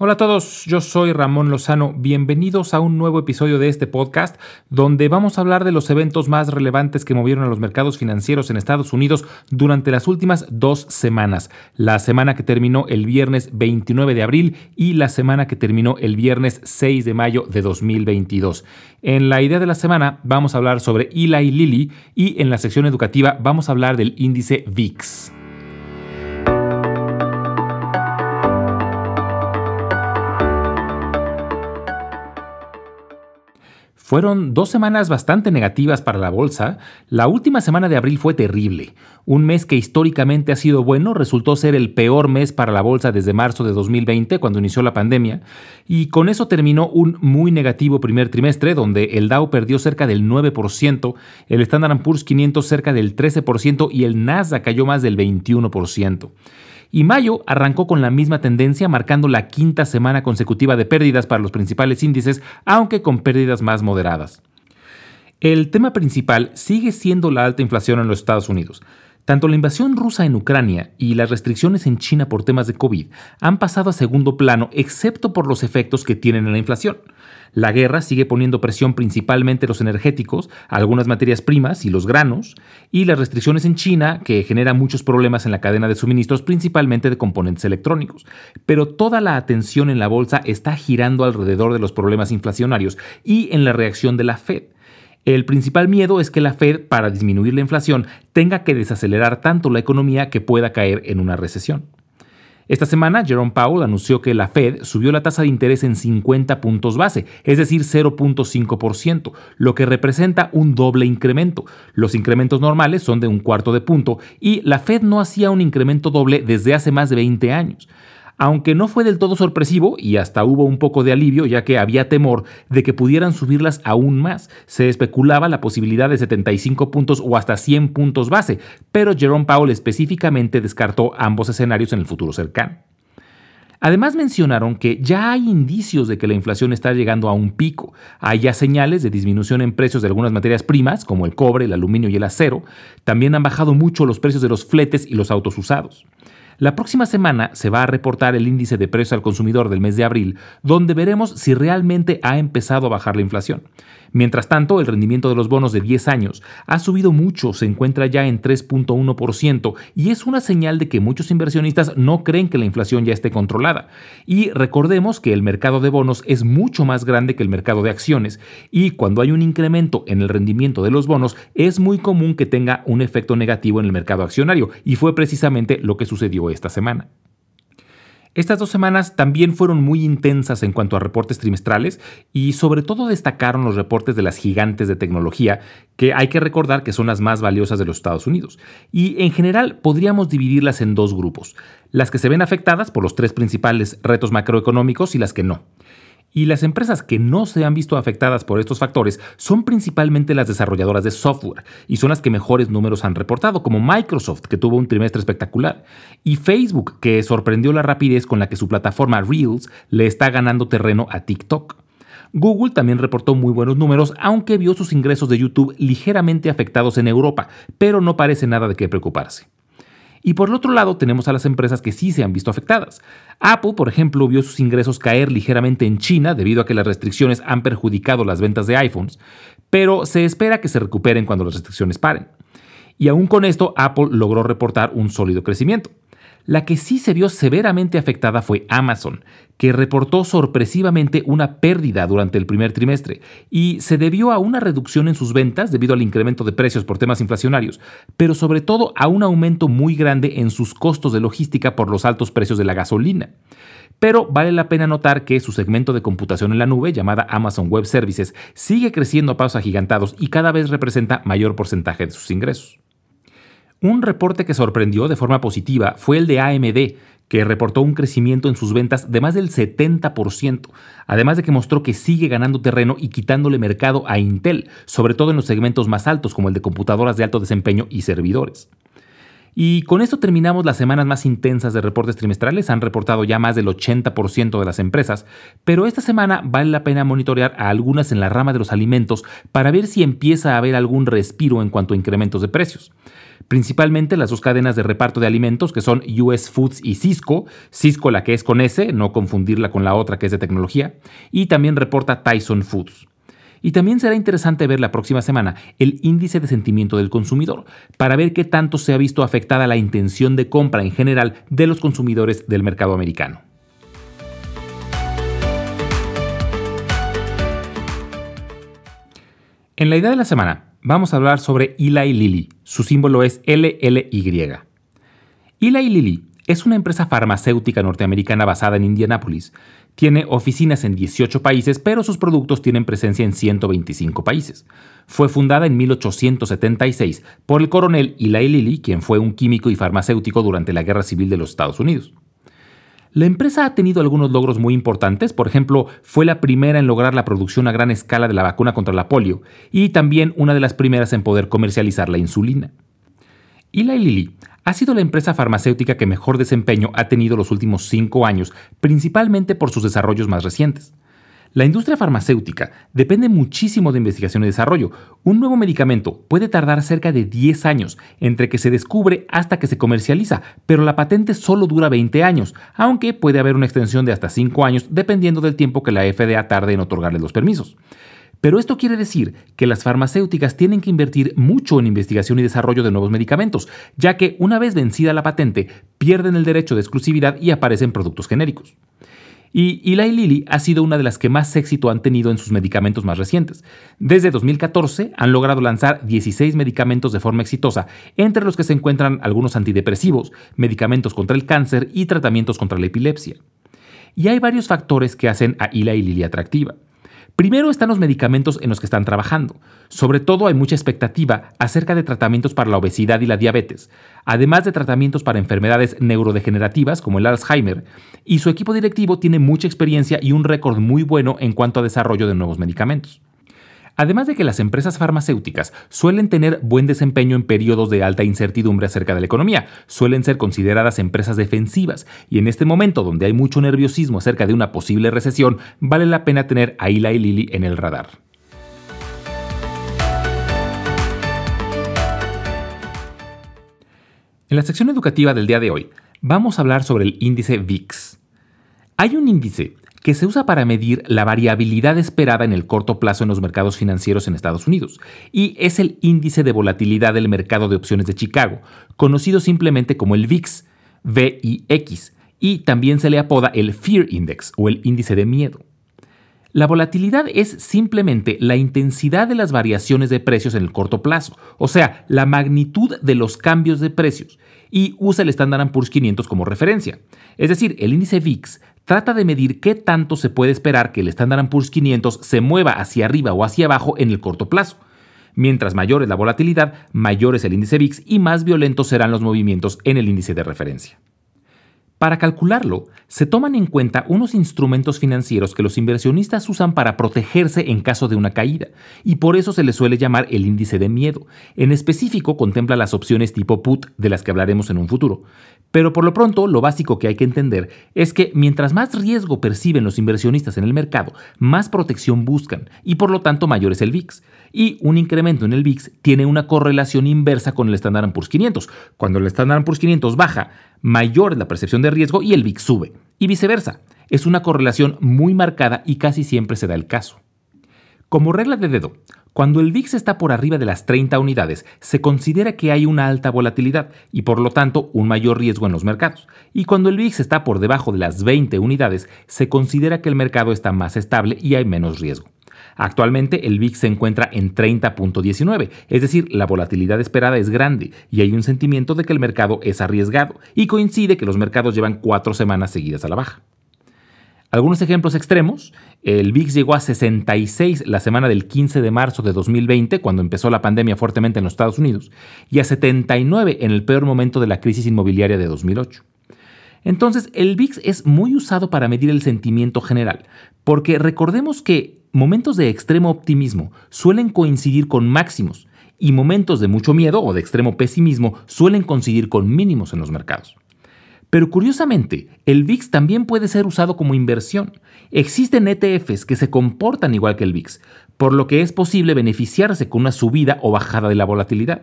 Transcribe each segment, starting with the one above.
Hola a todos, yo soy Ramón Lozano. Bienvenidos a un nuevo episodio de este podcast donde vamos a hablar de los eventos más relevantes que movieron a los mercados financieros en Estados Unidos durante las últimas dos semanas. La semana que terminó el viernes 29 de abril y la semana que terminó el viernes 6 de mayo de 2022. En la idea de la semana vamos a hablar sobre Eli Lilly y en la sección educativa vamos a hablar del índice VIX. Fueron dos semanas bastante negativas para la bolsa. La última semana de abril fue terrible. Un mes que históricamente ha sido bueno resultó ser el peor mes para la bolsa desde marzo de 2020, cuando inició la pandemia, y con eso terminó un muy negativo primer trimestre, donde el Dow perdió cerca del 9%, el Standard Poor's 500 cerca del 13% y el Nasdaq cayó más del 21% y mayo arrancó con la misma tendencia, marcando la quinta semana consecutiva de pérdidas para los principales índices, aunque con pérdidas más moderadas. El tema principal sigue siendo la alta inflación en los Estados Unidos. Tanto la invasión rusa en Ucrania y las restricciones en China por temas de COVID han pasado a segundo plano, excepto por los efectos que tienen en la inflación. La guerra sigue poniendo presión principalmente en los energéticos, algunas materias primas y los granos, y las restricciones en China, que generan muchos problemas en la cadena de suministros, principalmente de componentes electrónicos. Pero toda la atención en la bolsa está girando alrededor de los problemas inflacionarios y en la reacción de la Fed. El principal miedo es que la Fed, para disminuir la inflación, tenga que desacelerar tanto la economía que pueda caer en una recesión. Esta semana, Jerome Powell anunció que la Fed subió la tasa de interés en 50 puntos base, es decir, 0.5%, lo que representa un doble incremento. Los incrementos normales son de un cuarto de punto y la Fed no hacía un incremento doble desde hace más de 20 años aunque no fue del todo sorpresivo y hasta hubo un poco de alivio ya que había temor de que pudieran subirlas aún más. Se especulaba la posibilidad de 75 puntos o hasta 100 puntos base, pero Jerome Powell específicamente descartó ambos escenarios en el futuro cercano. Además mencionaron que ya hay indicios de que la inflación está llegando a un pico. Hay ya señales de disminución en precios de algunas materias primas, como el cobre, el aluminio y el acero. También han bajado mucho los precios de los fletes y los autos usados. La próxima semana se va a reportar el índice de precios al consumidor del mes de abril, donde veremos si realmente ha empezado a bajar la inflación. Mientras tanto, el rendimiento de los bonos de 10 años ha subido mucho, se encuentra ya en 3.1% y es una señal de que muchos inversionistas no creen que la inflación ya esté controlada. Y recordemos que el mercado de bonos es mucho más grande que el mercado de acciones y cuando hay un incremento en el rendimiento de los bonos es muy común que tenga un efecto negativo en el mercado accionario y fue precisamente lo que sucedió esta semana. Estas dos semanas también fueron muy intensas en cuanto a reportes trimestrales y sobre todo destacaron los reportes de las gigantes de tecnología, que hay que recordar que son las más valiosas de los Estados Unidos. Y en general podríamos dividirlas en dos grupos, las que se ven afectadas por los tres principales retos macroeconómicos y las que no. Y las empresas que no se han visto afectadas por estos factores son principalmente las desarrolladoras de software y son las que mejores números han reportado, como Microsoft, que tuvo un trimestre espectacular, y Facebook, que sorprendió la rapidez con la que su plataforma Reels le está ganando terreno a TikTok. Google también reportó muy buenos números, aunque vio sus ingresos de YouTube ligeramente afectados en Europa, pero no parece nada de qué preocuparse. Y por el otro lado tenemos a las empresas que sí se han visto afectadas. Apple, por ejemplo, vio sus ingresos caer ligeramente en China debido a que las restricciones han perjudicado las ventas de iPhones, pero se espera que se recuperen cuando las restricciones paren. Y aún con esto, Apple logró reportar un sólido crecimiento. La que sí se vio severamente afectada fue Amazon, que reportó sorpresivamente una pérdida durante el primer trimestre y se debió a una reducción en sus ventas debido al incremento de precios por temas inflacionarios, pero sobre todo a un aumento muy grande en sus costos de logística por los altos precios de la gasolina. Pero vale la pena notar que su segmento de computación en la nube, llamada Amazon Web Services, sigue creciendo a pasos agigantados y cada vez representa mayor porcentaje de sus ingresos. Un reporte que sorprendió de forma positiva fue el de AMD, que reportó un crecimiento en sus ventas de más del 70%, además de que mostró que sigue ganando terreno y quitándole mercado a Intel, sobre todo en los segmentos más altos como el de computadoras de alto desempeño y servidores. Y con esto terminamos las semanas más intensas de reportes trimestrales, han reportado ya más del 80% de las empresas, pero esta semana vale la pena monitorear a algunas en la rama de los alimentos para ver si empieza a haber algún respiro en cuanto a incrementos de precios. Principalmente las dos cadenas de reparto de alimentos que son US Foods y Cisco, Cisco la que es con S, no confundirla con la otra que es de tecnología, y también reporta Tyson Foods. Y también será interesante ver la próxima semana el índice de sentimiento del consumidor, para ver qué tanto se ha visto afectada la intención de compra en general de los consumidores del mercado americano. En la idea de la semana, vamos a hablar sobre Eli Lilly. Su símbolo es LLY. Eli Lilly es una empresa farmacéutica norteamericana basada en Indianápolis. Tiene oficinas en 18 países, pero sus productos tienen presencia en 125 países. Fue fundada en 1876 por el coronel Eli Lilly, quien fue un químico y farmacéutico durante la Guerra Civil de los Estados Unidos. La empresa ha tenido algunos logros muy importantes, por ejemplo, fue la primera en lograr la producción a gran escala de la vacuna contra la polio y también una de las primeras en poder comercializar la insulina. Eli Lilly ha sido la empresa farmacéutica que mejor desempeño ha tenido los últimos cinco años, principalmente por sus desarrollos más recientes. La industria farmacéutica depende muchísimo de investigación y desarrollo. Un nuevo medicamento puede tardar cerca de 10 años entre que se descubre hasta que se comercializa, pero la patente solo dura 20 años, aunque puede haber una extensión de hasta 5 años dependiendo del tiempo que la FDA tarde en otorgarle los permisos. Pero esto quiere decir que las farmacéuticas tienen que invertir mucho en investigación y desarrollo de nuevos medicamentos, ya que una vez vencida la patente, pierden el derecho de exclusividad y aparecen productos genéricos. Y Eli Lilly ha sido una de las que más éxito han tenido en sus medicamentos más recientes. Desde 2014 han logrado lanzar 16 medicamentos de forma exitosa, entre los que se encuentran algunos antidepresivos, medicamentos contra el cáncer y tratamientos contra la epilepsia. Y hay varios factores que hacen a Eli Lilly atractiva. Primero están los medicamentos en los que están trabajando. Sobre todo hay mucha expectativa acerca de tratamientos para la obesidad y la diabetes, además de tratamientos para enfermedades neurodegenerativas como el Alzheimer, y su equipo directivo tiene mucha experiencia y un récord muy bueno en cuanto a desarrollo de nuevos medicamentos. Además de que las empresas farmacéuticas suelen tener buen desempeño en periodos de alta incertidumbre acerca de la economía, suelen ser consideradas empresas defensivas y en este momento donde hay mucho nerviosismo acerca de una posible recesión, vale la pena tener a Eli Lilly en el radar. En la sección educativa del día de hoy, vamos a hablar sobre el índice VIX. Hay un índice que se usa para medir la variabilidad esperada en el corto plazo en los mercados financieros en Estados Unidos, y es el índice de volatilidad del mercado de opciones de Chicago, conocido simplemente como el VIX, VIX, y también se le apoda el Fear Index o el índice de miedo. La volatilidad es simplemente la intensidad de las variaciones de precios en el corto plazo, o sea, la magnitud de los cambios de precios, y usa el Standard Poor's 500 como referencia. Es decir, el índice VIX trata de medir qué tanto se puede esperar que el Standard Poor's 500 se mueva hacia arriba o hacia abajo en el corto plazo. Mientras mayor es la volatilidad, mayor es el índice VIX y más violentos serán los movimientos en el índice de referencia. Para calcularlo, se toman en cuenta unos instrumentos financieros que los inversionistas usan para protegerse en caso de una caída, y por eso se le suele llamar el índice de miedo. En específico, contempla las opciones tipo put de las que hablaremos en un futuro. Pero por lo pronto, lo básico que hay que entender es que mientras más riesgo perciben los inversionistas en el mercado, más protección buscan y por lo tanto mayor es el VIX. Y un incremento en el VIX tiene una correlación inversa con el Standard Poor's 500. Cuando el Standard Poor's 500 baja, mayor es la percepción de riesgo y el VIX sube. Y viceversa. Es una correlación muy marcada y casi siempre se da el caso. Como regla de dedo, cuando el VIX está por arriba de las 30 unidades, se considera que hay una alta volatilidad y por lo tanto un mayor riesgo en los mercados. Y cuando el VIX está por debajo de las 20 unidades, se considera que el mercado está más estable y hay menos riesgo. Actualmente el VIX se encuentra en 30.19, es decir, la volatilidad esperada es grande y hay un sentimiento de que el mercado es arriesgado y coincide que los mercados llevan cuatro semanas seguidas a la baja. Algunos ejemplos extremos, el VIX llegó a 66 la semana del 15 de marzo de 2020, cuando empezó la pandemia fuertemente en los Estados Unidos, y a 79 en el peor momento de la crisis inmobiliaria de 2008. Entonces, el VIX es muy usado para medir el sentimiento general, porque recordemos que momentos de extremo optimismo suelen coincidir con máximos y momentos de mucho miedo o de extremo pesimismo suelen coincidir con mínimos en los mercados. Pero curiosamente, el VIX también puede ser usado como inversión. Existen ETFs que se comportan igual que el VIX, por lo que es posible beneficiarse con una subida o bajada de la volatilidad.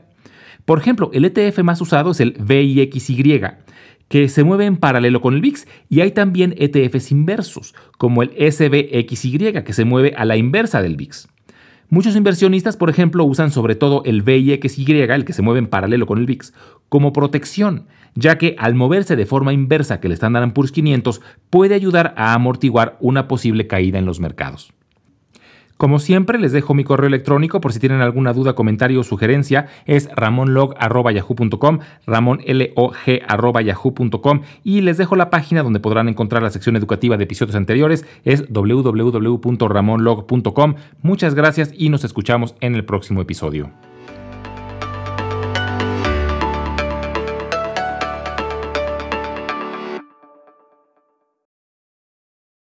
Por ejemplo, el ETF más usado es el VIXY, que se mueve en paralelo con el VIX, y hay también ETFs inversos, como el SBXY, que se mueve a la inversa del VIX. Muchos inversionistas, por ejemplo, usan sobre todo el VIXY, el que se mueve en paralelo con el VIX, como protección, ya que al moverse de forma inversa que el Standard Poor's 500 puede ayudar a amortiguar una posible caída en los mercados. Como siempre, les dejo mi correo electrónico por si tienen alguna duda, comentario o sugerencia. Es ramonlog.yahoo.com, ramonlog.yahoo.com y les dejo la página donde podrán encontrar la sección educativa de episodios anteriores. Es www.ramonlog.com. Muchas gracias y nos escuchamos en el próximo episodio.